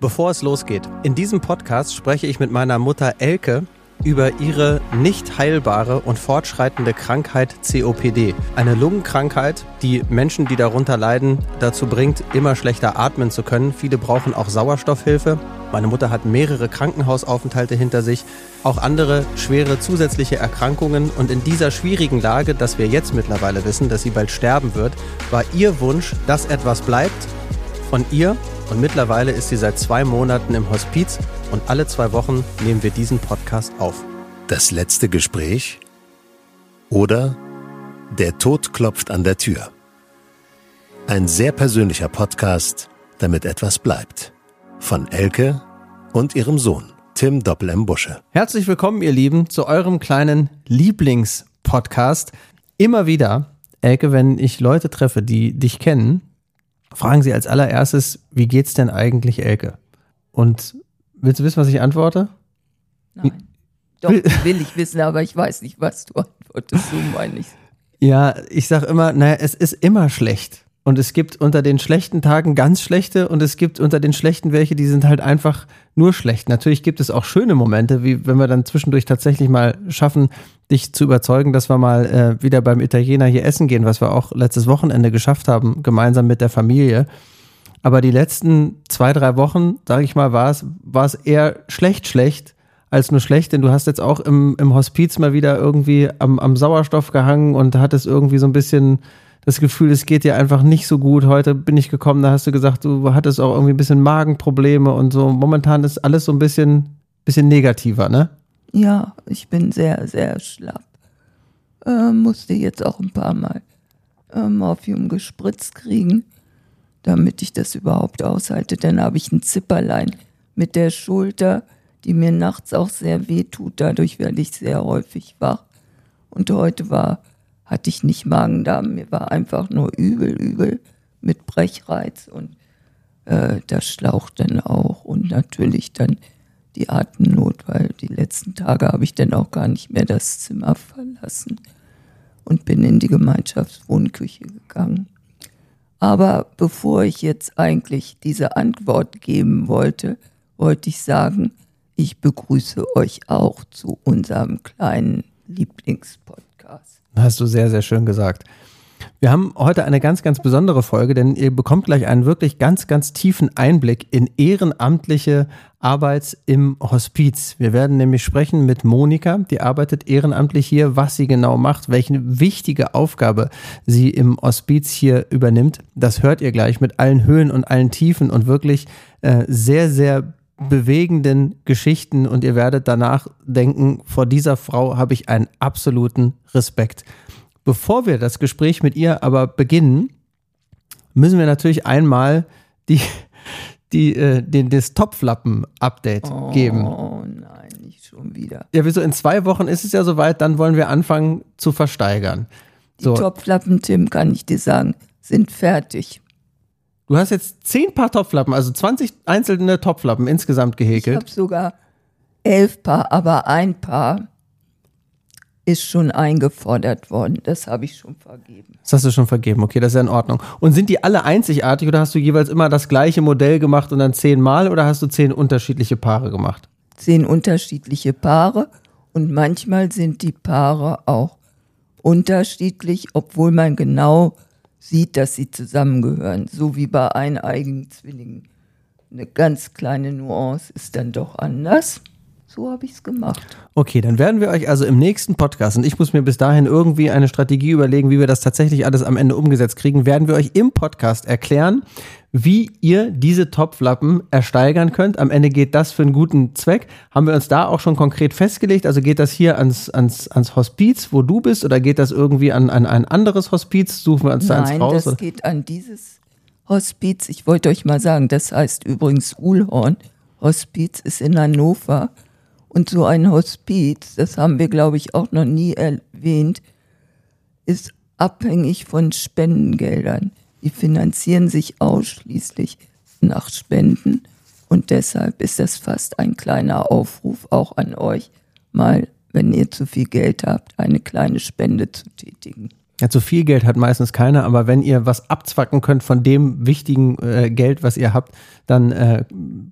Bevor es losgeht, in diesem Podcast spreche ich mit meiner Mutter Elke über ihre nicht heilbare und fortschreitende Krankheit COPD. Eine Lungenkrankheit, die Menschen, die darunter leiden, dazu bringt, immer schlechter atmen zu können. Viele brauchen auch Sauerstoffhilfe. Meine Mutter hat mehrere Krankenhausaufenthalte hinter sich, auch andere schwere zusätzliche Erkrankungen. Und in dieser schwierigen Lage, dass wir jetzt mittlerweile wissen, dass sie bald sterben wird, war ihr Wunsch, dass etwas bleibt von ihr und mittlerweile ist sie seit zwei Monaten im Hospiz und alle zwei Wochen nehmen wir diesen Podcast auf. Das letzte Gespräch oder Der Tod klopft an der Tür. Ein sehr persönlicher Podcast, damit etwas bleibt. Von Elke und ihrem Sohn, Tim Doppel Busche. Herzlich willkommen, ihr Lieben, zu eurem kleinen Lieblingspodcast. Immer wieder, Elke, wenn ich Leute treffe, die dich kennen, fragen sie als allererstes, wie geht's denn eigentlich Elke? Und willst du wissen, was ich antworte? Nein. Doch, will ich wissen, aber ich weiß nicht, was du antwortest, so meine ich. Ja, ich sag immer, naja, es ist immer schlecht. Und es gibt unter den schlechten Tagen ganz schlechte und es gibt unter den schlechten welche, die sind halt einfach nur schlecht. Natürlich gibt es auch schöne Momente, wie wenn wir dann zwischendurch tatsächlich mal schaffen, dich zu überzeugen, dass wir mal äh, wieder beim Italiener hier essen gehen, was wir auch letztes Wochenende geschafft haben, gemeinsam mit der Familie. Aber die letzten zwei, drei Wochen, sage ich mal, war es, war es eher schlecht, schlecht als nur schlecht, denn du hast jetzt auch im, im Hospiz mal wieder irgendwie am, am Sauerstoff gehangen und hattest irgendwie so ein bisschen das Gefühl, es geht dir einfach nicht so gut. Heute bin ich gekommen, da hast du gesagt, du hattest auch irgendwie ein bisschen Magenprobleme und so. Momentan ist alles so ein bisschen, bisschen negativer, ne? Ja, ich bin sehr, sehr schlapp. Äh, musste jetzt auch ein paar Mal äh, Morphium gespritzt kriegen, damit ich das überhaupt aushalte. Dann habe ich ein Zipperlein mit der Schulter, die mir nachts auch sehr weh tut. Dadurch werde ich sehr häufig wach. Und heute war, hatte ich nicht Magen-Darm, mir war einfach nur übel, übel mit Brechreiz und äh, das schlaucht dann auch und natürlich dann die Atemnot, weil die letzten Tage habe ich dann auch gar nicht mehr das Zimmer verlassen und bin in die Gemeinschaftswohnküche gegangen. Aber bevor ich jetzt eigentlich diese Antwort geben wollte, wollte ich sagen, ich begrüße euch auch zu unserem kleinen Lieblingspodcast. Hast du sehr, sehr schön gesagt. Wir haben heute eine ganz, ganz besondere Folge, denn ihr bekommt gleich einen wirklich ganz, ganz tiefen Einblick in ehrenamtliche Arbeit im Hospiz. Wir werden nämlich sprechen mit Monika, die arbeitet ehrenamtlich hier, was sie genau macht, welche wichtige Aufgabe sie im Hospiz hier übernimmt. Das hört ihr gleich mit allen Höhen und allen Tiefen und wirklich äh, sehr, sehr bewegenden Geschichten und ihr werdet danach denken, vor dieser Frau habe ich einen absoluten Respekt. Bevor wir das Gespräch mit ihr aber beginnen, müssen wir natürlich einmal die, die, äh, den, das Topflappen-Update oh, geben. Oh nein, nicht schon wieder. Ja, wieso? In zwei Wochen ist es ja soweit, dann wollen wir anfangen zu versteigern. Die so. Topflappen, Tim, kann ich dir sagen, sind fertig. Du hast jetzt zehn Paar Topflappen, also 20 einzelne Topflappen insgesamt gehäkelt. Ich habe sogar elf Paar, aber ein Paar ist schon eingefordert worden. Das habe ich schon vergeben. Das hast du schon vergeben, okay, das ist ja in Ordnung. Und sind die alle einzigartig oder hast du jeweils immer das gleiche Modell gemacht und dann zehnmal oder hast du zehn unterschiedliche Paare gemacht? Zehn unterschiedliche Paare und manchmal sind die Paare auch unterschiedlich, obwohl man genau sieht, dass sie zusammengehören. So wie bei eineigigen Zwillingen. Eine ganz kleine Nuance ist dann doch anders. So habe ich es gemacht. Okay, dann werden wir euch also im nächsten Podcast, und ich muss mir bis dahin irgendwie eine Strategie überlegen, wie wir das tatsächlich alles am Ende umgesetzt kriegen, werden wir euch im Podcast erklären, wie ihr diese Topflappen ersteigern könnt. Am Ende geht das für einen guten Zweck. Haben wir uns da auch schon konkret festgelegt? Also geht das hier ans, ans, ans Hospiz, wo du bist, oder geht das irgendwie an, an ein anderes Hospiz? Suchen wir uns Nein, da eins raus? Nein, das geht an dieses Hospiz. Ich wollte euch mal sagen, das heißt übrigens Uhlhorn. Hospiz ist in Hannover. Und so ein Hospiz, das haben wir, glaube ich, auch noch nie erwähnt, ist abhängig von Spendengeldern. Die finanzieren sich ausschließlich nach Spenden. Und deshalb ist das fast ein kleiner Aufruf auch an euch, mal, wenn ihr zu viel Geld habt, eine kleine Spende zu tätigen. Ja, zu viel Geld hat meistens keiner, aber wenn ihr was abzwacken könnt von dem wichtigen äh, Geld, was ihr habt, dann äh,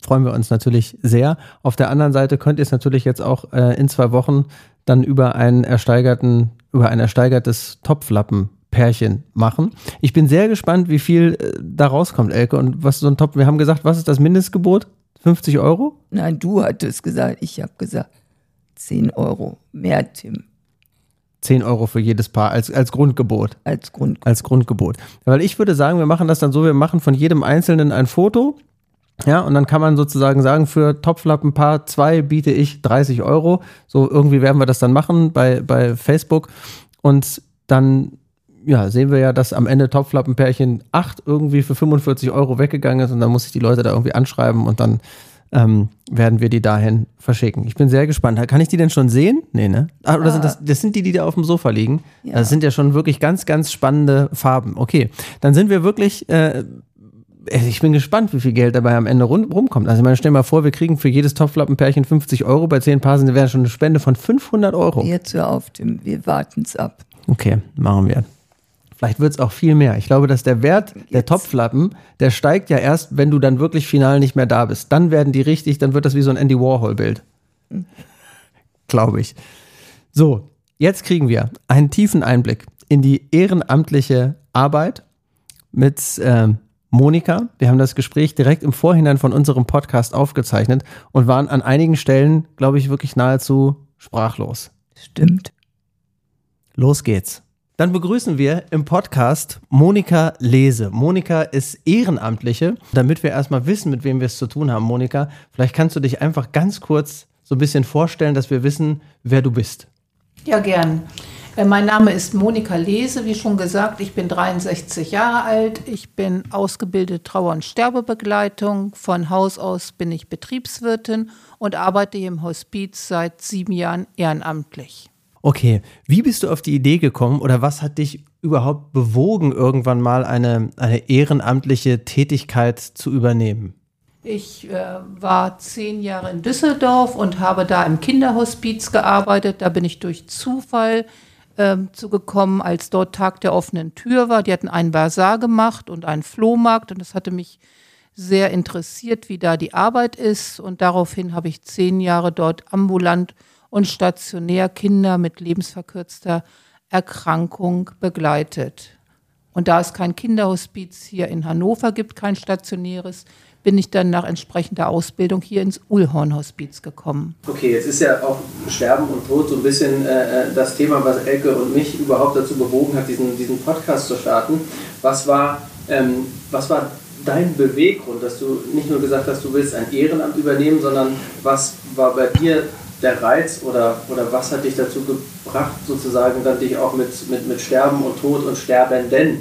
freuen wir uns natürlich sehr. Auf der anderen Seite könnt ihr es natürlich jetzt auch äh, in zwei Wochen dann über einen ersteigerten, über ein ersteigertes Topflappen-Pärchen machen. Ich bin sehr gespannt, wie viel äh, da rauskommt, Elke, und was so ein Top. Wir haben gesagt, was ist das Mindestgebot? 50 Euro? Nein, du hattest gesagt, ich habe gesagt 10 Euro mehr, Tim. 10 Euro für jedes Paar als, als Grundgebot. Als Grundgebot. Als Grundgebot. Weil ich würde sagen, wir machen das dann so, wir machen von jedem Einzelnen ein Foto. Ja, und dann kann man sozusagen sagen, für Topflappenpaar 2 biete ich 30 Euro. So irgendwie werden wir das dann machen bei, bei Facebook. Und dann ja, sehen wir ja, dass am Ende Topflappenpärchen 8 irgendwie für 45 Euro weggegangen ist und dann muss ich die Leute da irgendwie anschreiben und dann ähm, werden wir die dahin verschicken. Ich bin sehr gespannt. Kann ich die denn schon sehen? Nee, ne? Ah, oder sind das, das sind die, die da auf dem Sofa liegen? Ja. Das sind ja schon wirklich ganz, ganz spannende Farben. Okay, dann sind wir wirklich, äh, ich bin gespannt, wie viel Geld dabei am Ende rum, rumkommt. Also, ich meine, stell mal vor, wir kriegen für jedes Topflappenpärchen 50 Euro. Bei 10 Paar sind wäre schon eine Spende von 500 Euro. Jetzt hör auf, Tim. Wir warten es ab. Okay, machen wir. Vielleicht wird es auch viel mehr. Ich glaube, dass der Wert der Topflappen, der steigt ja erst, wenn du dann wirklich final nicht mehr da bist. Dann werden die richtig, dann wird das wie so ein Andy Warhol-Bild. Mhm. glaube ich. So, jetzt kriegen wir einen tiefen Einblick in die ehrenamtliche Arbeit mit äh, Monika. Wir haben das Gespräch direkt im Vorhinein von unserem Podcast aufgezeichnet und waren an einigen Stellen, glaube ich, wirklich nahezu sprachlos. Stimmt. Los geht's. Dann begrüßen wir im Podcast Monika Lese. Monika ist Ehrenamtliche. Damit wir erstmal wissen, mit wem wir es zu tun haben, Monika, vielleicht kannst du dich einfach ganz kurz so ein bisschen vorstellen, dass wir wissen, wer du bist. Ja, gern. Äh, mein Name ist Monika Lese, wie schon gesagt, ich bin 63 Jahre alt. Ich bin ausgebildete Trauer- und Sterbebegleitung. Von Haus aus bin ich Betriebswirtin und arbeite hier im Hospiz seit sieben Jahren ehrenamtlich. Okay, wie bist du auf die Idee gekommen oder was hat dich überhaupt bewogen, irgendwann mal eine, eine ehrenamtliche Tätigkeit zu übernehmen? Ich äh, war zehn Jahre in Düsseldorf und habe da im Kinderhospiz gearbeitet. Da bin ich durch Zufall äh, zugekommen, als dort Tag der offenen Tür war. Die hatten einen Bazar gemacht und einen Flohmarkt und das hatte mich sehr interessiert, wie da die Arbeit ist. Und daraufhin habe ich zehn Jahre dort ambulant und stationär Kinder mit lebensverkürzter Erkrankung begleitet. Und da es kein Kinderhospiz hier in Hannover gibt, kein stationäres, bin ich dann nach entsprechender Ausbildung hier ins Ullhorn-Hospiz gekommen. Okay, jetzt ist ja auch Sterben und Tod so ein bisschen äh, äh, das Thema, was Elke und mich überhaupt dazu bewogen hat, diesen, diesen Podcast zu starten. Was war, ähm, was war dein Beweggrund, dass du nicht nur gesagt hast, du willst ein Ehrenamt übernehmen, sondern was war bei dir der Reiz oder, oder was hat dich dazu gebracht, sozusagen dann dich auch mit, mit, mit Sterben und Tod und Sterbenden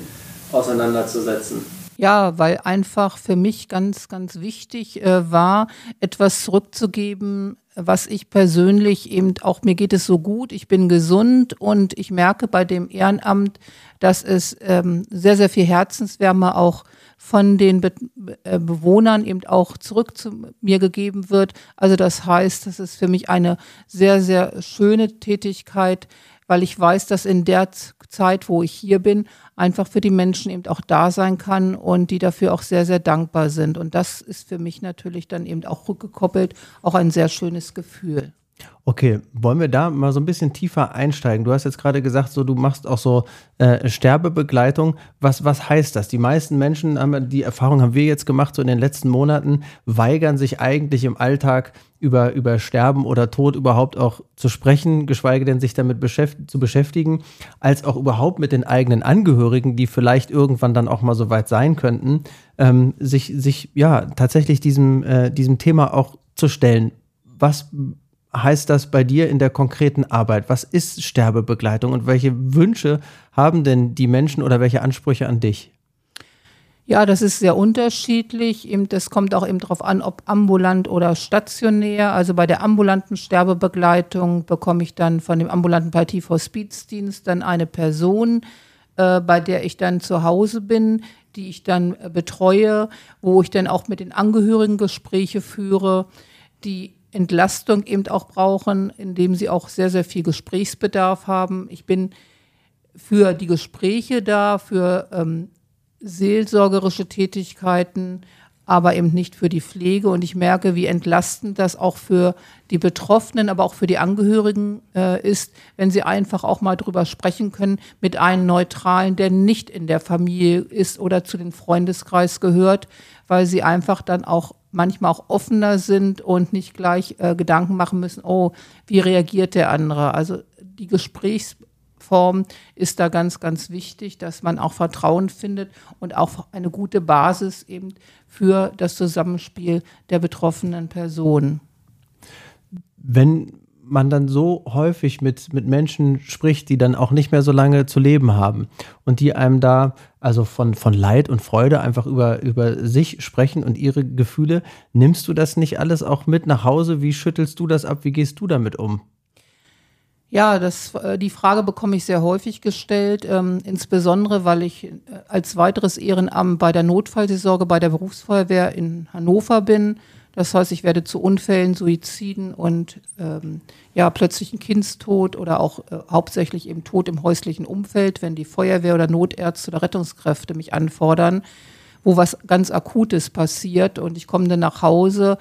auseinanderzusetzen? Ja, weil einfach für mich ganz, ganz wichtig äh, war, etwas zurückzugeben, was ich persönlich eben auch, mir geht es so gut, ich bin gesund und ich merke bei dem Ehrenamt, dass es ähm, sehr, sehr viel Herzenswärme auch von den Be äh, Bewohnern eben auch zurück zu mir gegeben wird. Also das heißt, das ist für mich eine sehr, sehr schöne Tätigkeit, weil ich weiß, dass in der Zeit, wo ich hier bin, einfach für die Menschen eben auch da sein kann und die dafür auch sehr, sehr dankbar sind. Und das ist für mich natürlich dann eben auch rückgekoppelt, auch ein sehr schönes Gefühl. Okay, wollen wir da mal so ein bisschen tiefer einsteigen? Du hast jetzt gerade gesagt, so du machst auch so äh, Sterbebegleitung. Was, was heißt das? Die meisten Menschen haben die Erfahrung haben wir jetzt gemacht, so in den letzten Monaten, weigern sich eigentlich im Alltag über, über Sterben oder Tod überhaupt auch zu sprechen, geschweige denn sich damit beschäft zu beschäftigen, als auch überhaupt mit den eigenen Angehörigen, die vielleicht irgendwann dann auch mal so weit sein könnten, ähm, sich, sich ja tatsächlich diesem, äh, diesem Thema auch zu stellen. Was heißt das bei dir in der konkreten Arbeit? Was ist Sterbebegleitung und welche Wünsche haben denn die Menschen oder welche Ansprüche an dich? Ja, das ist sehr unterschiedlich. Das kommt auch eben darauf an, ob ambulant oder stationär. Also bei der ambulanten Sterbebegleitung bekomme ich dann von dem ambulanten Palliativ-Hospizdienst dann eine Person, äh, bei der ich dann zu Hause bin, die ich dann äh, betreue, wo ich dann auch mit den Angehörigen Gespräche führe, die Entlastung eben auch brauchen, indem sie auch sehr, sehr viel Gesprächsbedarf haben. Ich bin für die Gespräche da, für ähm, seelsorgerische Tätigkeiten, aber eben nicht für die Pflege. Und ich merke, wie entlastend das auch für die Betroffenen, aber auch für die Angehörigen äh, ist, wenn sie einfach auch mal drüber sprechen können mit einem Neutralen, der nicht in der Familie ist oder zu den Freundeskreis gehört, weil sie einfach dann auch manchmal auch offener sind und nicht gleich äh, Gedanken machen müssen, oh, wie reagiert der andere? Also die Gesprächs Form ist da ganz, ganz wichtig, dass man auch Vertrauen findet und auch eine gute Basis eben für das Zusammenspiel der betroffenen Personen. Wenn man dann so häufig mit, mit Menschen spricht, die dann auch nicht mehr so lange zu leben haben und die einem da also von, von Leid und Freude einfach über, über sich sprechen und ihre Gefühle, nimmst du das nicht alles auch mit nach Hause? Wie schüttelst du das ab? Wie gehst du damit um? Ja, das, äh, die Frage bekomme ich sehr häufig gestellt, ähm, insbesondere weil ich äh, als weiteres Ehrenamt bei der Notfallseelsorge bei der Berufsfeuerwehr in Hannover bin. Das heißt, ich werde zu Unfällen, Suiziden und ähm, ja, plötzlichen Kindstod oder auch äh, hauptsächlich eben Tod im häuslichen Umfeld, wenn die Feuerwehr oder Notärzte oder Rettungskräfte mich anfordern, wo was ganz Akutes passiert und ich komme dann nach Hause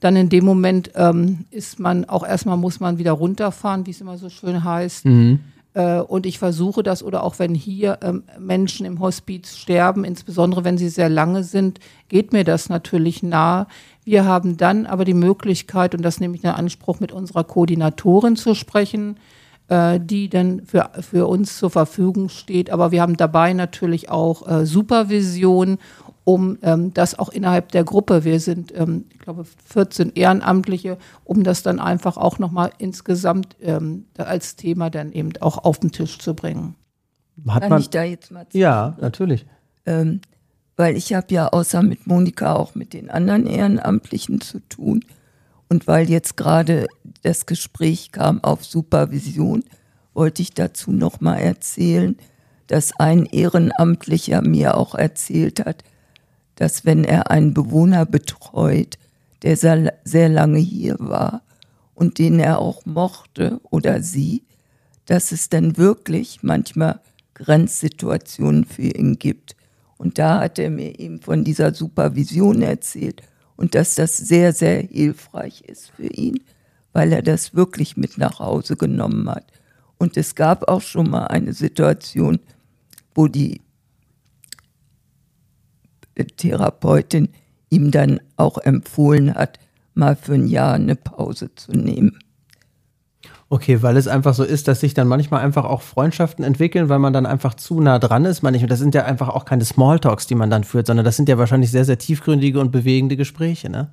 dann in dem Moment ähm, ist man auch erstmal muss man wieder runterfahren, wie es immer so schön heißt. Mhm. Äh, und ich versuche das, oder auch wenn hier ähm, Menschen im Hospiz sterben, insbesondere wenn sie sehr lange sind, geht mir das natürlich nahe. Wir haben dann aber die Möglichkeit, und das nehme ich in Anspruch, mit unserer Koordinatorin zu sprechen, äh, die dann für, für uns zur Verfügung steht. Aber wir haben dabei natürlich auch äh, Supervision um ähm, das auch innerhalb der Gruppe, wir sind, ähm, ich glaube, 14 Ehrenamtliche, um das dann einfach auch nochmal insgesamt ähm, als Thema dann eben auch auf den Tisch zu bringen. Hat Kann man, ich da jetzt mal zu Ja, natürlich. Ähm, weil ich habe ja außer mit Monika auch mit den anderen Ehrenamtlichen zu tun. Und weil jetzt gerade das Gespräch kam auf Supervision, wollte ich dazu nochmal erzählen, dass ein Ehrenamtlicher mir auch erzählt hat, dass wenn er einen Bewohner betreut, der sehr, sehr lange hier war und den er auch mochte oder sie, dass es dann wirklich manchmal Grenzsituationen für ihn gibt. Und da hat er mir eben von dieser Supervision erzählt und dass das sehr, sehr hilfreich ist für ihn, weil er das wirklich mit nach Hause genommen hat. Und es gab auch schon mal eine Situation, wo die Therapeutin ihm dann auch empfohlen hat, mal für ein Jahr eine Pause zu nehmen. Okay, weil es einfach so ist, dass sich dann manchmal einfach auch Freundschaften entwickeln, weil man dann einfach zu nah dran ist. Manchmal, das sind ja einfach auch keine Smalltalks, die man dann führt, sondern das sind ja wahrscheinlich sehr, sehr tiefgründige und bewegende Gespräche, ne?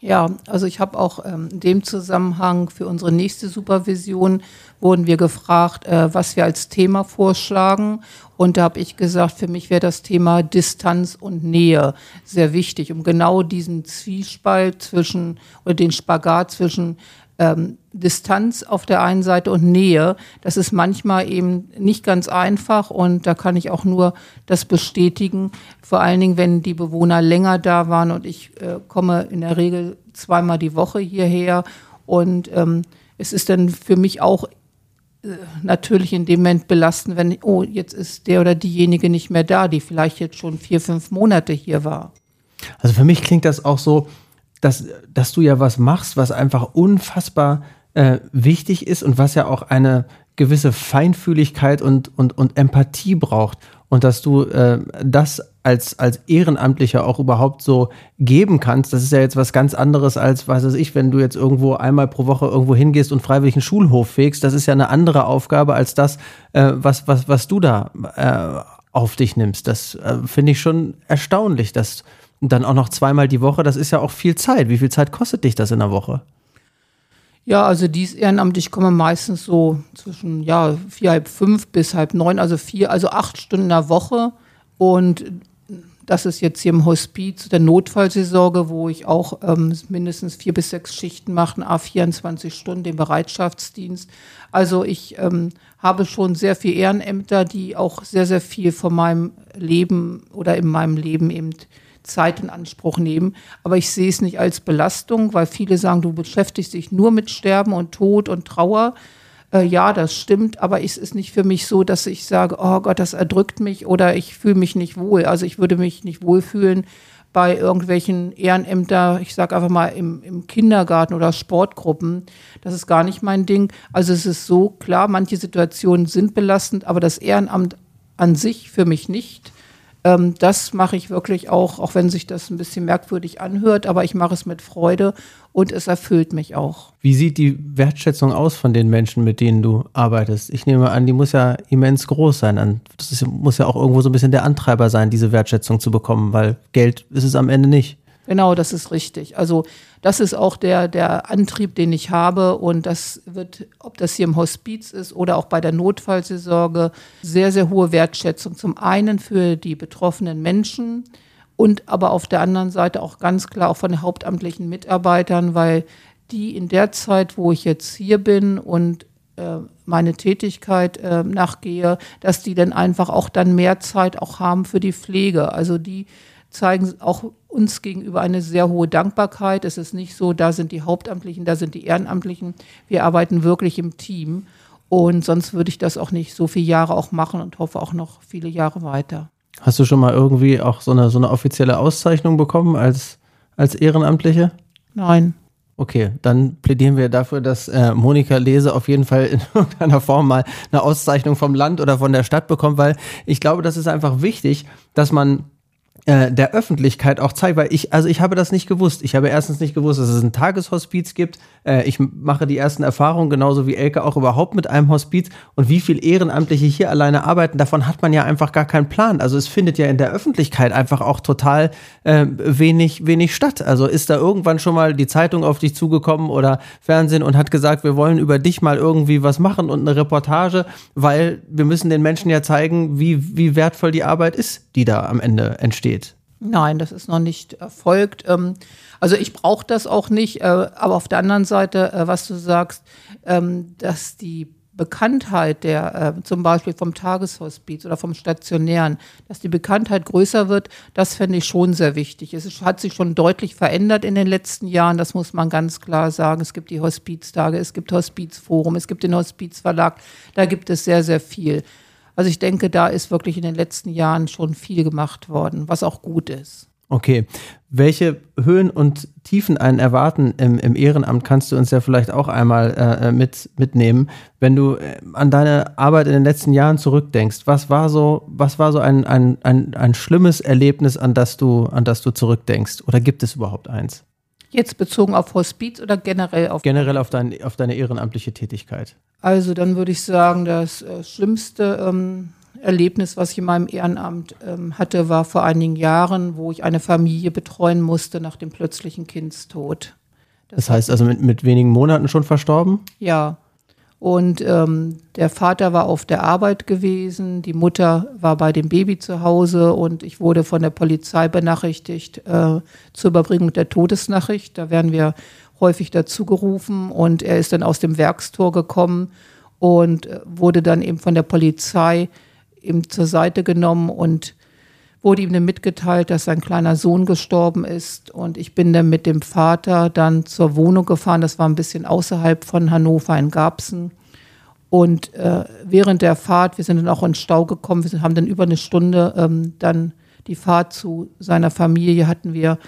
Ja, also ich habe auch ähm, in dem Zusammenhang für unsere nächste Supervision wurden wir gefragt, äh, was wir als Thema vorschlagen. Und da habe ich gesagt, für mich wäre das Thema Distanz und Nähe sehr wichtig, um genau diesen Zwiespalt zwischen oder den Spagat zwischen ähm, Distanz auf der einen Seite und Nähe. Das ist manchmal eben nicht ganz einfach und da kann ich auch nur das bestätigen. Vor allen Dingen, wenn die Bewohner länger da waren und ich äh, komme in der Regel zweimal die Woche hierher und ähm, es ist dann für mich auch äh, natürlich in dem Moment belastend, wenn, oh, jetzt ist der oder diejenige nicht mehr da, die vielleicht jetzt schon vier, fünf Monate hier war. Also für mich klingt das auch so, dass, dass du ja was machst, was einfach unfassbar äh, wichtig ist und was ja auch eine gewisse Feinfühligkeit und, und, und Empathie braucht. Und dass du äh, das als, als Ehrenamtlicher auch überhaupt so geben kannst, das ist ja jetzt was ganz anderes als, weiß es ich, wenn du jetzt irgendwo einmal pro Woche irgendwo hingehst und freiwillig einen Schulhof fegst, das ist ja eine andere Aufgabe als das, äh, was, was, was du da äh, auf dich nimmst. Das äh, finde ich schon erstaunlich, dass und dann auch noch zweimal die Woche, das ist ja auch viel Zeit. Wie viel Zeit kostet dich das in der Woche? Ja, also dies Ehrenamt, ich komme meistens so zwischen ja, vier, halb fünf bis halb neun, also vier, also acht Stunden in der Woche. Und das ist jetzt hier im Hospiz der Notfallseelsorge, wo ich auch ähm, mindestens vier bis sechs Schichten mache, a 24 Stunden, den Bereitschaftsdienst. Also ich ähm, habe schon sehr viele Ehrenämter, die auch sehr, sehr viel von meinem Leben oder in meinem Leben eben Zeit in Anspruch nehmen. Aber ich sehe es nicht als Belastung, weil viele sagen, du beschäftigst dich nur mit Sterben und Tod und Trauer. Äh, ja, das stimmt, aber es ist nicht für mich so, dass ich sage, oh Gott, das erdrückt mich oder ich fühle mich nicht wohl. Also ich würde mich nicht wohlfühlen bei irgendwelchen Ehrenämter, ich sage einfach mal im, im Kindergarten oder Sportgruppen. Das ist gar nicht mein Ding. Also es ist so klar, manche Situationen sind belastend, aber das Ehrenamt an sich für mich nicht. Ähm, das mache ich wirklich auch, auch wenn sich das ein bisschen merkwürdig anhört, aber ich mache es mit Freude und es erfüllt mich auch. Wie sieht die Wertschätzung aus von den Menschen, mit denen du arbeitest? Ich nehme an, die muss ja immens groß sein. Das muss ja auch irgendwo so ein bisschen der Antreiber sein, diese Wertschätzung zu bekommen, weil Geld ist es am Ende nicht. Genau, das ist richtig. Also das ist auch der, der Antrieb, den ich habe. Und das wird, ob das hier im Hospiz ist oder auch bei der Notfallseelsorge, sehr, sehr hohe Wertschätzung. Zum einen für die betroffenen Menschen und aber auf der anderen Seite auch ganz klar auch von den hauptamtlichen Mitarbeitern, weil die in der Zeit, wo ich jetzt hier bin und äh, meine Tätigkeit äh, nachgehe, dass die dann einfach auch dann mehr Zeit auch haben für die Pflege. Also die zeigen auch uns gegenüber eine sehr hohe Dankbarkeit. Es ist nicht so, da sind die Hauptamtlichen, da sind die Ehrenamtlichen. Wir arbeiten wirklich im Team. Und sonst würde ich das auch nicht so viele Jahre auch machen und hoffe auch noch viele Jahre weiter. Hast du schon mal irgendwie auch so eine, so eine offizielle Auszeichnung bekommen als, als Ehrenamtliche? Nein. Okay, dann plädieren wir dafür, dass äh, Monika Lese auf jeden Fall in irgendeiner Form mal eine Auszeichnung vom Land oder von der Stadt bekommt, weil ich glaube, das ist einfach wichtig, dass man äh, der Öffentlichkeit auch zeigt, weil ich, also ich habe das nicht gewusst. Ich habe erstens nicht gewusst, dass es ein Tageshospiz gibt. Äh, ich mache die ersten Erfahrungen, genauso wie Elke auch überhaupt mit einem Hospiz. Und wie viel Ehrenamtliche hier alleine arbeiten, davon hat man ja einfach gar keinen Plan. Also es findet ja in der Öffentlichkeit einfach auch total äh, wenig, wenig statt. Also ist da irgendwann schon mal die Zeitung auf dich zugekommen oder Fernsehen und hat gesagt, wir wollen über dich mal irgendwie was machen und eine Reportage, weil wir müssen den Menschen ja zeigen, wie, wie wertvoll die Arbeit ist, die da am Ende entsteht steht. Nein, das ist noch nicht erfolgt. Ähm, also ich brauche das auch nicht, äh, aber auf der anderen Seite, äh, was du sagst, ähm, dass die Bekanntheit der äh, zum Beispiel vom Tageshospiz oder vom Stationären, dass die Bekanntheit größer wird, das fände ich schon sehr wichtig. Es hat sich schon deutlich verändert in den letzten Jahren, das muss man ganz klar sagen. Es gibt die Hospiztage, es gibt Hospizforum, es gibt den Hospizverlag, da gibt es sehr, sehr viel. Also ich denke, da ist wirklich in den letzten Jahren schon viel gemacht worden, was auch gut ist. Okay. Welche Höhen und Tiefen einen erwarten im, im Ehrenamt, kannst du uns ja vielleicht auch einmal äh, mit, mitnehmen. Wenn du äh, an deine Arbeit in den letzten Jahren zurückdenkst, was war so, was war so ein, ein, ein, ein schlimmes Erlebnis, an das du, an das du zurückdenkst? Oder gibt es überhaupt eins? Jetzt bezogen auf Hospiz oder generell auf? Generell auf, dein, auf deine ehrenamtliche Tätigkeit. Also dann würde ich sagen, das äh, schlimmste ähm, Erlebnis, was ich in meinem Ehrenamt ähm, hatte, war vor einigen Jahren, wo ich eine Familie betreuen musste nach dem plötzlichen Kindstod. Das, das heißt also mit, mit wenigen Monaten schon verstorben? Ja. Und ähm, der Vater war auf der Arbeit gewesen, die Mutter war bei dem Baby zu Hause und ich wurde von der Polizei benachrichtigt äh, zur Überbringung der Todesnachricht. Da werden wir häufig dazu gerufen und er ist dann aus dem Werkstor gekommen und äh, wurde dann eben von der Polizei eben zur Seite genommen und wurde ihm dann mitgeteilt, dass sein kleiner Sohn gestorben ist. Und ich bin dann mit dem Vater dann zur Wohnung gefahren. Das war ein bisschen außerhalb von Hannover in Garbsen. Und äh, während der Fahrt, wir sind dann auch in Stau gekommen, wir haben dann über eine Stunde ähm, dann die Fahrt zu seiner Familie hatten wir.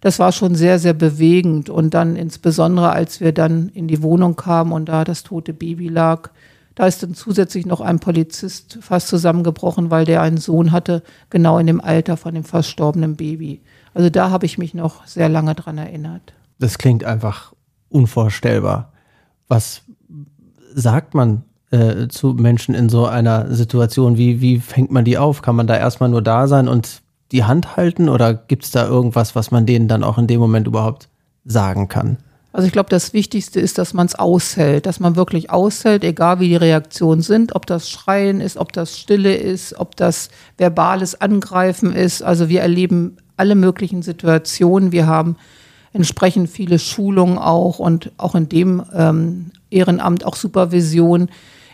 Das war schon sehr, sehr bewegend. Und dann insbesondere, als wir dann in die Wohnung kamen und da das tote Baby lag, da ist dann zusätzlich noch ein Polizist fast zusammengebrochen, weil der einen Sohn hatte, genau in dem Alter von dem verstorbenen Baby. Also da habe ich mich noch sehr lange dran erinnert. Das klingt einfach unvorstellbar. Was sagt man äh, zu Menschen in so einer Situation? Wie, wie fängt man die auf? Kann man da erstmal nur da sein und die Hand halten oder gibt es da irgendwas, was man denen dann auch in dem Moment überhaupt sagen kann? Also ich glaube, das Wichtigste ist, dass man es aushält, dass man wirklich aushält, egal wie die Reaktionen sind, ob das Schreien ist, ob das Stille ist, ob das verbales Angreifen ist. Also wir erleben alle möglichen Situationen. Wir haben entsprechend viele Schulungen auch und auch in dem ähm, Ehrenamt auch Supervision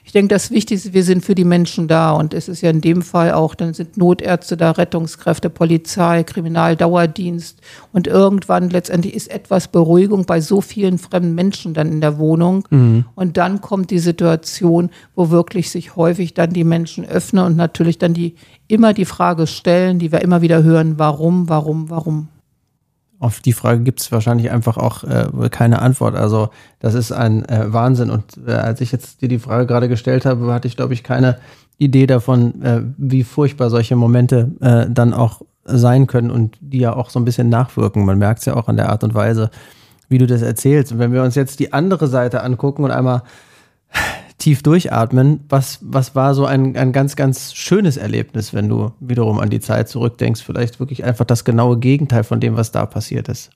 ich denke, das Wichtigste, wir sind für die Menschen da und es ist ja in dem Fall auch, dann sind Notärzte da, Rettungskräfte, Polizei, Kriminaldauerdienst und irgendwann letztendlich ist etwas Beruhigung bei so vielen fremden Menschen dann in der Wohnung mhm. und dann kommt die Situation, wo wirklich sich häufig dann die Menschen öffnen und natürlich dann die immer die Frage stellen, die wir immer wieder hören, warum, warum, warum auf die Frage gibt es wahrscheinlich einfach auch äh, keine Antwort. Also das ist ein äh, Wahnsinn. Und äh, als ich jetzt dir die Frage gerade gestellt habe, hatte ich, glaube ich, keine Idee davon, äh, wie furchtbar solche Momente äh, dann auch sein können und die ja auch so ein bisschen nachwirken. Man merkt es ja auch an der Art und Weise, wie du das erzählst. Und wenn wir uns jetzt die andere Seite angucken und einmal tief durchatmen. Was, was war so ein, ein ganz, ganz schönes Erlebnis, wenn du wiederum an die Zeit zurückdenkst? Vielleicht wirklich einfach das genaue Gegenteil von dem, was da passiert ist.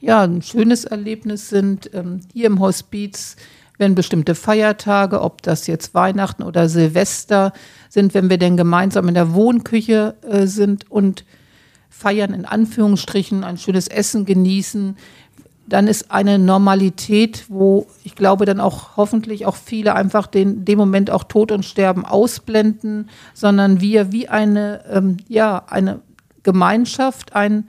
Ja, ein schönes Erlebnis sind ähm, hier im Hospiz, wenn bestimmte Feiertage, ob das jetzt Weihnachten oder Silvester sind, wenn wir denn gemeinsam in der Wohnküche äh, sind und feiern in Anführungsstrichen, ein schönes Essen genießen, dann ist eine Normalität, wo ich glaube, dann auch hoffentlich auch viele einfach den dem Moment auch Tod und Sterben ausblenden, sondern wir wie eine ähm, ja eine Gemeinschaft ein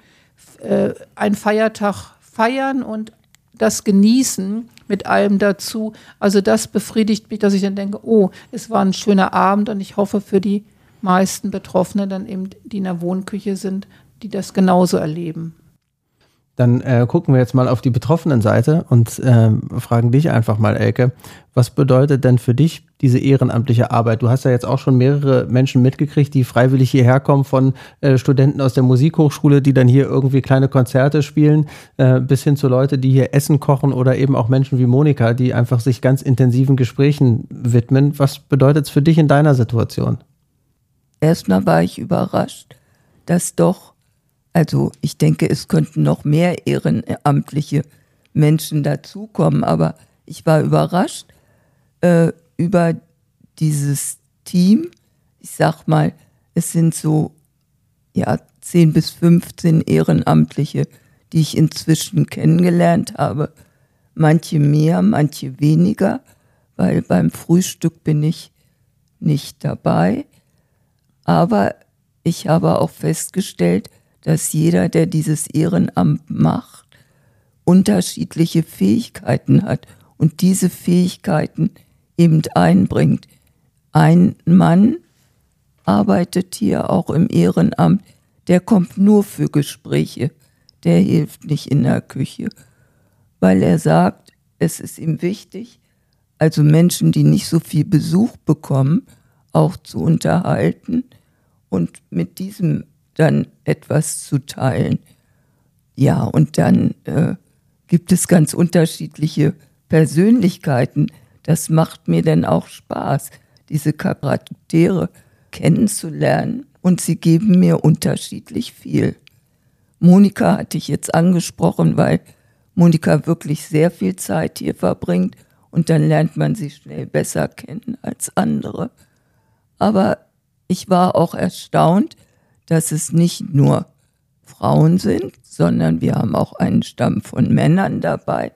äh, ein Feiertag feiern und das genießen mit allem dazu. Also das befriedigt mich, dass ich dann denke, oh, es war ein schöner Abend und ich hoffe für die meisten Betroffenen dann eben, die in der Wohnküche sind, die das genauso erleben. Dann äh, gucken wir jetzt mal auf die betroffenen Seite und äh, fragen dich einfach mal, Elke, was bedeutet denn für dich diese ehrenamtliche Arbeit? Du hast ja jetzt auch schon mehrere Menschen mitgekriegt, die freiwillig hierher kommen, von äh, Studenten aus der Musikhochschule, die dann hier irgendwie kleine Konzerte spielen, äh, bis hin zu Leute, die hier Essen kochen oder eben auch Menschen wie Monika, die einfach sich ganz intensiven Gesprächen widmen. Was bedeutet es für dich in deiner Situation? Erstmal war ich überrascht, dass doch also ich denke, es könnten noch mehr ehrenamtliche Menschen dazukommen, aber ich war überrascht äh, über dieses Team. Ich sag mal, es sind so ja 10 bis 15 Ehrenamtliche, die ich inzwischen kennengelernt habe. Manche mehr, manche weniger, weil beim Frühstück bin ich nicht dabei. Aber ich habe auch festgestellt, dass jeder, der dieses Ehrenamt macht, unterschiedliche Fähigkeiten hat und diese Fähigkeiten eben einbringt. Ein Mann arbeitet hier auch im Ehrenamt, der kommt nur für Gespräche, der hilft nicht in der Küche, weil er sagt, es ist ihm wichtig, also Menschen, die nicht so viel Besuch bekommen, auch zu unterhalten und mit diesem dann etwas zu teilen. Ja, und dann äh, gibt es ganz unterschiedliche Persönlichkeiten. Das macht mir dann auch Spaß, diese Charaktere kennenzulernen und sie geben mir unterschiedlich viel. Monika hatte ich jetzt angesprochen, weil Monika wirklich sehr viel Zeit hier verbringt und dann lernt man sie schnell besser kennen als andere. Aber ich war auch erstaunt, dass es nicht nur Frauen sind, sondern wir haben auch einen Stamm von Männern dabei.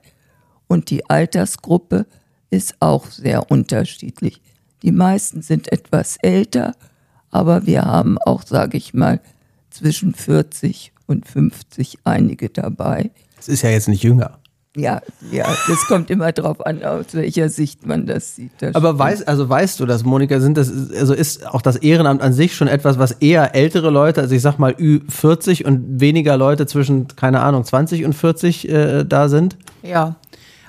Und die Altersgruppe ist auch sehr unterschiedlich. Die meisten sind etwas älter, aber wir haben auch, sage ich mal, zwischen 40 und 50 einige dabei. Es ist ja jetzt nicht jünger. Ja, ja, das kommt immer drauf an, aus welcher Sicht man das sieht. Das Aber weißt, also weißt du das, Monika, sind das, also ist auch das Ehrenamt an sich schon etwas, was eher ältere Leute, also ich sag mal Ü40 und weniger Leute zwischen, keine Ahnung, 20 und 40 äh, da sind? Ja.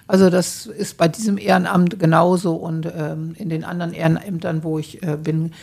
Also das ist bei diesem Ehrenamt genauso und ähm, in den anderen Ehrenämtern, wo ich äh, bin,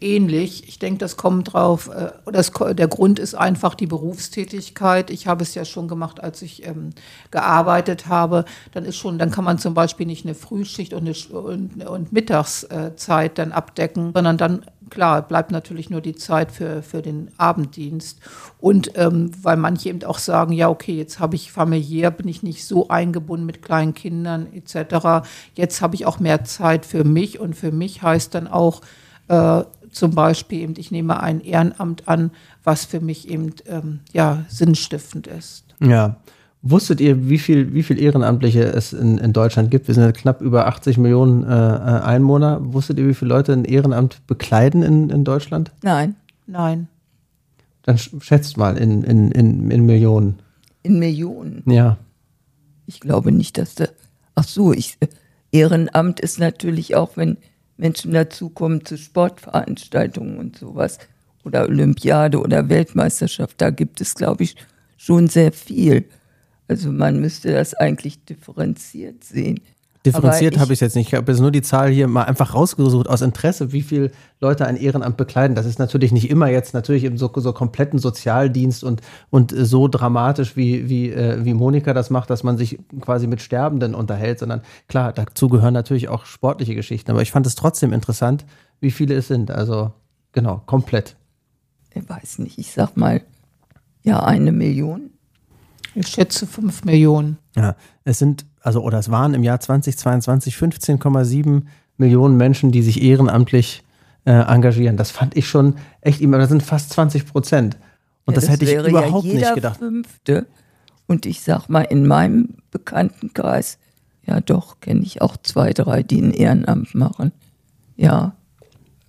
ähnlich. Ich denke, das kommt drauf, äh, das, der Grund ist einfach die Berufstätigkeit. Ich habe es ja schon gemacht, als ich ähm, gearbeitet habe. Dann ist schon, dann kann man zum Beispiel nicht eine Frühschicht und, eine, und, und Mittagszeit dann abdecken, sondern dann klar, bleibt natürlich nur die Zeit für, für den Abenddienst. Und ähm, weil manche eben auch sagen, ja, okay, jetzt habe ich familiär, bin ich nicht so eingebunden mit kleinen Kindern etc. Jetzt habe ich auch mehr Zeit für mich und für mich heißt dann auch, äh, zum Beispiel eben, ich nehme ein Ehrenamt an, was für mich eben ähm, ja, sinnstiftend ist. Ja. Wusstet ihr, wie viel, wie viel Ehrenamtliche es in, in Deutschland gibt? Wir sind ja knapp über 80 Millionen äh, äh, Einwohner. Wusstet ihr, wie viele Leute ein Ehrenamt bekleiden in, in Deutschland? Nein. Nein. Dann schätzt mal in, in, in, in Millionen. In Millionen. Ja. Ich glaube nicht, dass da. Ach so, ich, Ehrenamt ist natürlich auch, wenn Menschen dazukommen zu Sportveranstaltungen und sowas oder Olympiade oder Weltmeisterschaft. Da gibt es, glaube ich, schon sehr viel. Also man müsste das eigentlich differenziert sehen. Differenziert habe ich jetzt nicht. Ich habe jetzt nur die Zahl hier mal einfach rausgesucht aus Interesse, wie viele Leute ein Ehrenamt bekleiden. Das ist natürlich nicht immer jetzt natürlich im so, so kompletten Sozialdienst und, und so dramatisch, wie, wie, äh, wie Monika das macht, dass man sich quasi mit Sterbenden unterhält, sondern klar, dazu gehören natürlich auch sportliche Geschichten. Aber ich fand es trotzdem interessant, wie viele es sind. Also genau, komplett. Ich weiß nicht, ich sag mal, ja, eine Million. Ich schätze fünf Millionen. Ja, es sind, also, oder es waren im Jahr 2022 15,7 Millionen Menschen, die sich ehrenamtlich äh, engagieren. Das fand ich schon echt immer, das sind fast 20 Prozent. Und ja, das, das, hätte ich überhaupt ja nicht gedacht. Fünfte. Und ich sag mal, in meinem Bekanntenkreis, ja doch, kenne ich auch zwei, drei, die ein Ehrenamt machen. Ja.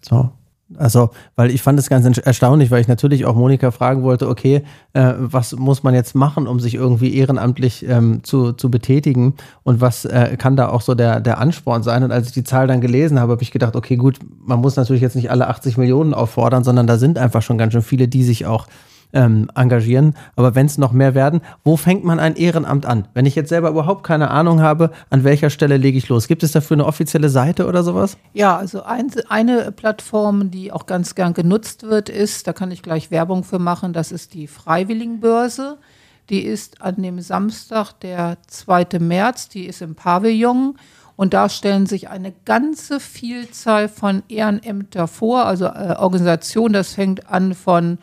So. Also, weil ich fand es ganz erstaunlich, weil ich natürlich auch Monika fragen wollte, okay, äh, was muss man jetzt machen, um sich irgendwie ehrenamtlich ähm, zu, zu betätigen und was äh, kann da auch so der, der Ansporn sein? Und als ich die Zahl dann gelesen habe, habe ich gedacht, okay, gut, man muss natürlich jetzt nicht alle 80 Millionen auffordern, sondern da sind einfach schon ganz schön viele, die sich auch ähm, engagieren. Aber wenn es noch mehr werden, wo fängt man ein Ehrenamt an? Wenn ich jetzt selber überhaupt keine Ahnung habe, an welcher Stelle lege ich los? Gibt es dafür eine offizielle Seite oder sowas? Ja, also ein, eine Plattform, die auch ganz gern genutzt wird, ist, da kann ich gleich Werbung für machen, das ist die Freiwilligenbörse. Die ist an dem Samstag, der 2. März, die ist im Pavillon. Und da stellen sich eine ganze Vielzahl von Ehrenämter vor, also äh, Organisationen. Das fängt an von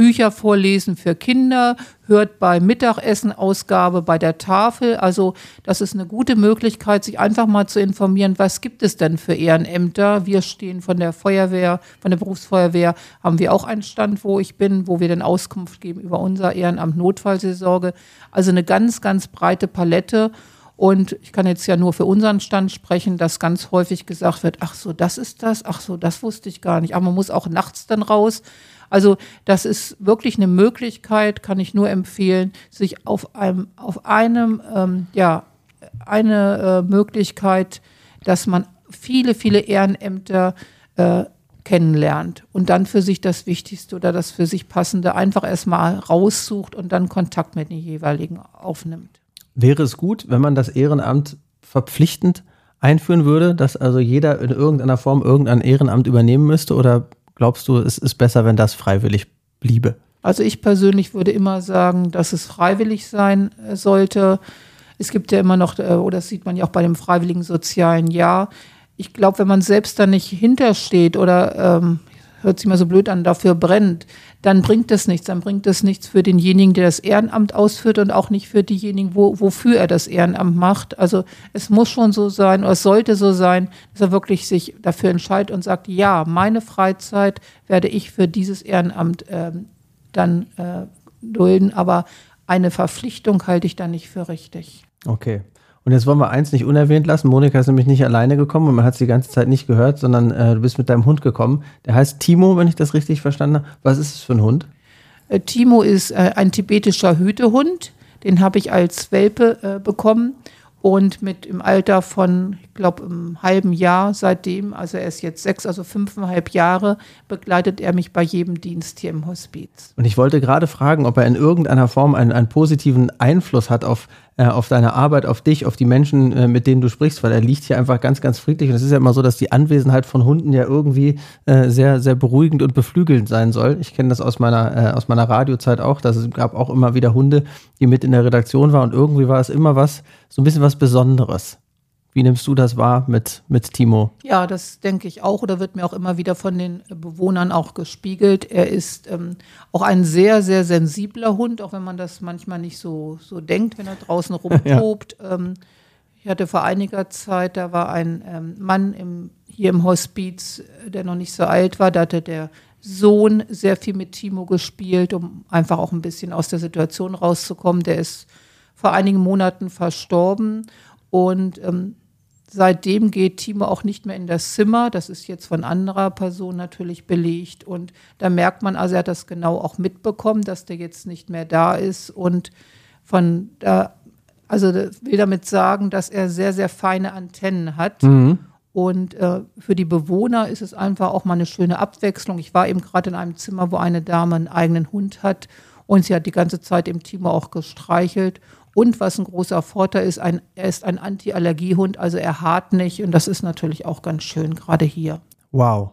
Bücher vorlesen für Kinder, hört bei Mittagessen-Ausgabe bei der Tafel. Also das ist eine gute Möglichkeit, sich einfach mal zu informieren, was gibt es denn für Ehrenämter. Wir stehen von der Feuerwehr, von der Berufsfeuerwehr, haben wir auch einen Stand, wo ich bin, wo wir dann Auskunft geben über unser Ehrenamt Notfallseelsorge. Also eine ganz, ganz breite Palette. Und ich kann jetzt ja nur für unseren Stand sprechen, dass ganz häufig gesagt wird, ach so, das ist das, ach so, das wusste ich gar nicht. Aber man muss auch nachts dann raus. Also das ist wirklich eine Möglichkeit, kann ich nur empfehlen, sich auf einem, auf einem, ähm, ja, eine äh, Möglichkeit, dass man viele, viele Ehrenämter äh, kennenlernt und dann für sich das Wichtigste oder das für sich Passende einfach erstmal raussucht und dann Kontakt mit den jeweiligen aufnimmt. Wäre es gut, wenn man das Ehrenamt verpflichtend einführen würde, dass also jeder in irgendeiner Form irgendein Ehrenamt übernehmen müsste oder glaubst du, es ist besser, wenn das freiwillig bliebe? Also ich persönlich würde immer sagen, dass es freiwillig sein äh, sollte. Es gibt ja immer noch, äh, oder das sieht man ja auch bei dem freiwilligen sozialen Jahr. Ich glaube, wenn man selbst da nicht hintersteht oder ähm, hört sich mal so blöd an, dafür brennt, dann bringt das nichts. Dann bringt das nichts für denjenigen, der das Ehrenamt ausführt und auch nicht für diejenigen, wo, wofür er das Ehrenamt macht. Also es muss schon so sein oder es sollte so sein, dass er wirklich sich dafür entscheidet und sagt, ja, meine Freizeit werde ich für dieses Ehrenamt äh, dann äh, dulden, aber eine Verpflichtung halte ich da nicht für richtig. Okay. Und jetzt wollen wir eins nicht unerwähnt lassen. Monika ist nämlich nicht alleine gekommen und man hat es die ganze Zeit nicht gehört, sondern äh, du bist mit deinem Hund gekommen. Der heißt Timo, wenn ich das richtig verstanden habe. Was ist es für ein Hund? Äh, Timo ist äh, ein tibetischer Hütehund. Den habe ich als Welpe äh, bekommen und mit im Alter von, ich glaube, einem halben Jahr seitdem, also er ist jetzt sechs, also fünfeinhalb Jahre, begleitet er mich bei jedem Dienst hier im Hospiz. Und ich wollte gerade fragen, ob er in irgendeiner Form einen, einen positiven Einfluss hat auf, äh, auf deine Arbeit, auf dich, auf die Menschen, äh, mit denen du sprichst, weil er liegt hier einfach ganz, ganz friedlich. Und es ist ja immer so, dass die Anwesenheit von Hunden ja irgendwie äh, sehr, sehr beruhigend und beflügelnd sein soll. Ich kenne das aus meiner, äh, aus meiner Radiozeit auch, dass es gab auch immer wieder Hunde, die mit in der Redaktion waren und irgendwie war es immer was, so ein bisschen was Besonderes. Wie nimmst du das wahr mit, mit Timo? Ja, das denke ich auch oder wird mir auch immer wieder von den Bewohnern auch gespiegelt. Er ist ähm, auch ein sehr, sehr sensibler Hund, auch wenn man das manchmal nicht so, so denkt, wenn er draußen rumtobt. ja. ähm, ich hatte vor einiger Zeit, da war ein ähm, Mann im, hier im Hospiz, der noch nicht so alt war, da hatte der Sohn sehr viel mit Timo gespielt, um einfach auch ein bisschen aus der Situation rauszukommen. Der ist vor einigen Monaten verstorben und ähm, seitdem geht Timo auch nicht mehr in das Zimmer. Das ist jetzt von anderer Person natürlich belegt. Und da merkt man, also er hat das genau auch mitbekommen, dass der jetzt nicht mehr da ist. Und von da, also will damit sagen, dass er sehr, sehr feine Antennen hat. Mhm. Und äh, für die Bewohner ist es einfach auch mal eine schöne Abwechslung. Ich war eben gerade in einem Zimmer, wo eine Dame einen eigenen Hund hat und sie hat die ganze Zeit im Timo auch gestreichelt. Und was ein großer Vorteil ist, ein, er ist ein Anti-Allergiehund, also er hart nicht und das ist natürlich auch ganz schön, gerade hier. Wow.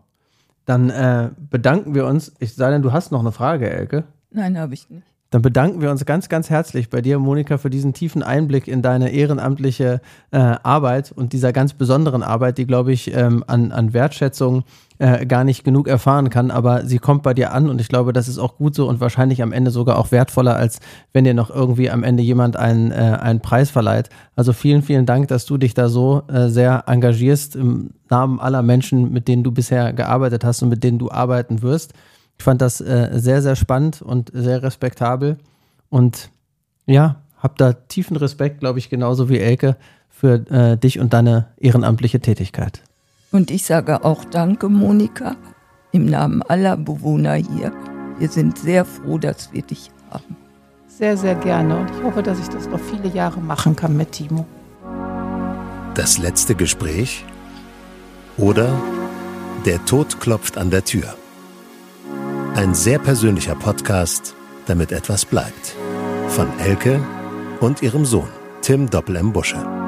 Dann äh, bedanken wir uns. Ich sei denn, du hast noch eine Frage, Elke? Nein, habe ich nicht. Dann bedanken wir uns ganz, ganz herzlich bei dir, Monika, für diesen tiefen Einblick in deine ehrenamtliche äh, Arbeit und dieser ganz besonderen Arbeit, die, glaube ich, ähm, an, an Wertschätzung äh, gar nicht genug erfahren kann. Aber sie kommt bei dir an und ich glaube, das ist auch gut so und wahrscheinlich am Ende sogar auch wertvoller, als wenn dir noch irgendwie am Ende jemand einen, äh, einen Preis verleiht. Also vielen, vielen Dank, dass du dich da so äh, sehr engagierst im Namen aller Menschen, mit denen du bisher gearbeitet hast und mit denen du arbeiten wirst. Ich fand das äh, sehr, sehr spannend und sehr respektabel. Und ja, hab da tiefen Respekt, glaube ich, genauso wie Elke, für äh, dich und deine ehrenamtliche Tätigkeit. Und ich sage auch Danke, Monika, im Namen aller Bewohner hier. Wir sind sehr froh, dass wir dich haben. Sehr, sehr gerne. Und ich hoffe, dass ich das noch viele Jahre machen kann mit Timo. Das letzte Gespräch oder der Tod klopft an der Tür. Ein sehr persönlicher Podcast, damit etwas bleibt. Von Elke und ihrem Sohn, Tim Doppel im Busche.